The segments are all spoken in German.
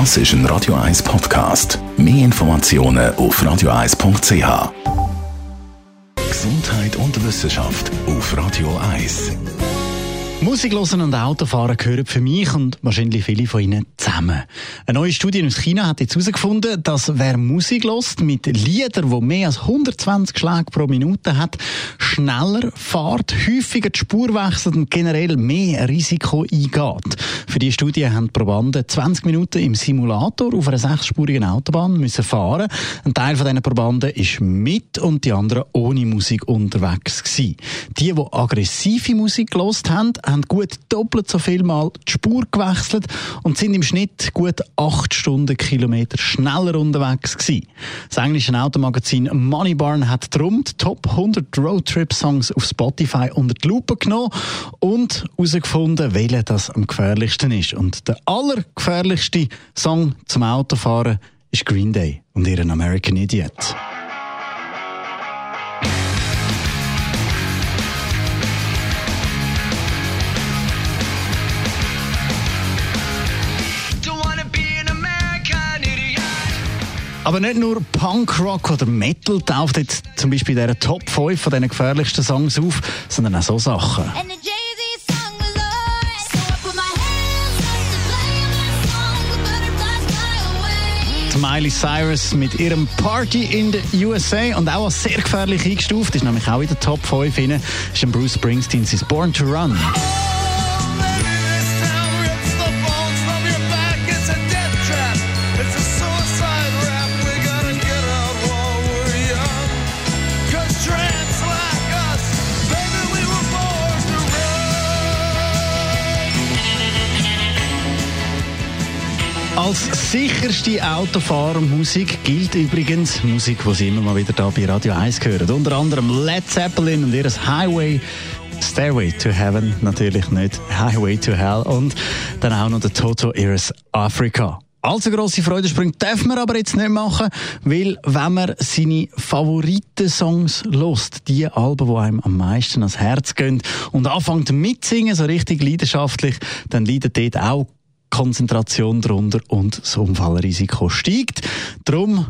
Das ist ein Radio 1 Podcast. Mehr Informationen auf radio1.ch. Gesundheit und Wissenschaft auf Radio 1. Musik hören und Autofahren gehören für mich und wahrscheinlich viele von Ihnen zusammen. Eine neue Studie aus China hat jetzt herausgefunden, dass wer Musik hört mit Liedern, die mehr als 120 Schläge pro Minute hat, schneller fährt, häufiger die Spur wechselt und generell mehr Risiko eingeht. Für diese Studie haben die Probanden 20 Minuten im Simulator auf einer sechsspurigen Autobahn müssen fahren. Ein Teil von diesen Probanden ist mit und die anderen ohne Musik unterwegs gewesen. Die, die aggressive Musik gelost haben, haben gut doppelt so viel Mal die Spur gewechselt und sind im Schnitt gut acht Stundenkilometer schneller unterwegs gewesen. Das englische Automagazin Moneybarn hat darum die Top 100 Roadtrip-Songs auf Spotify unter die Lupe genommen und herausgefunden, welcher das am gefährlichsten ist. Und der allergefährlichste Song zum Autofahren ist Green Day und ihren American Idiot. Aber nicht nur Punkrock oder Metal taucht jetzt zum Beispiel in dieser Top 5 von diesen gefährlichsten Songs auf, sondern auch so Sachen. Miley Cyrus mit ihrem Party in the USA und auch als sehr gefährlich eingestuft, ist nämlich auch in der Top 5 hinein, ist Bruce Springsteen, Born to Run. Als sicherste Autofahrermusik gilt übrigens Musik, die Sie immer mal wieder da bei Radio 1 hören. Unter anderem Led Zeppelin und ihr Highway Stairway to Heaven, natürlich nicht Highway to Hell und dann auch noch der Toto Iris Africa. Allzu grosse Freudensprünge dürfen wir aber jetzt nicht machen, weil wenn man seine Favoriten-Songs lost, die Alben, die einem am meisten ans Herz gehen und anfängt mitzusingen, so richtig leidenschaftlich, dann leidet dort auch Konzentration drunter und das Unfallrisiko steigt. Darum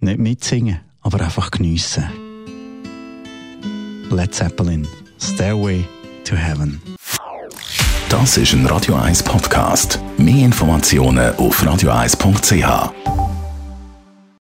nicht mitsingen, aber einfach geniessen. Led Zeppelin, Stairway to Heaven. Das ist ein Radio 1 Podcast. Mehr Informationen auf radio1.ch.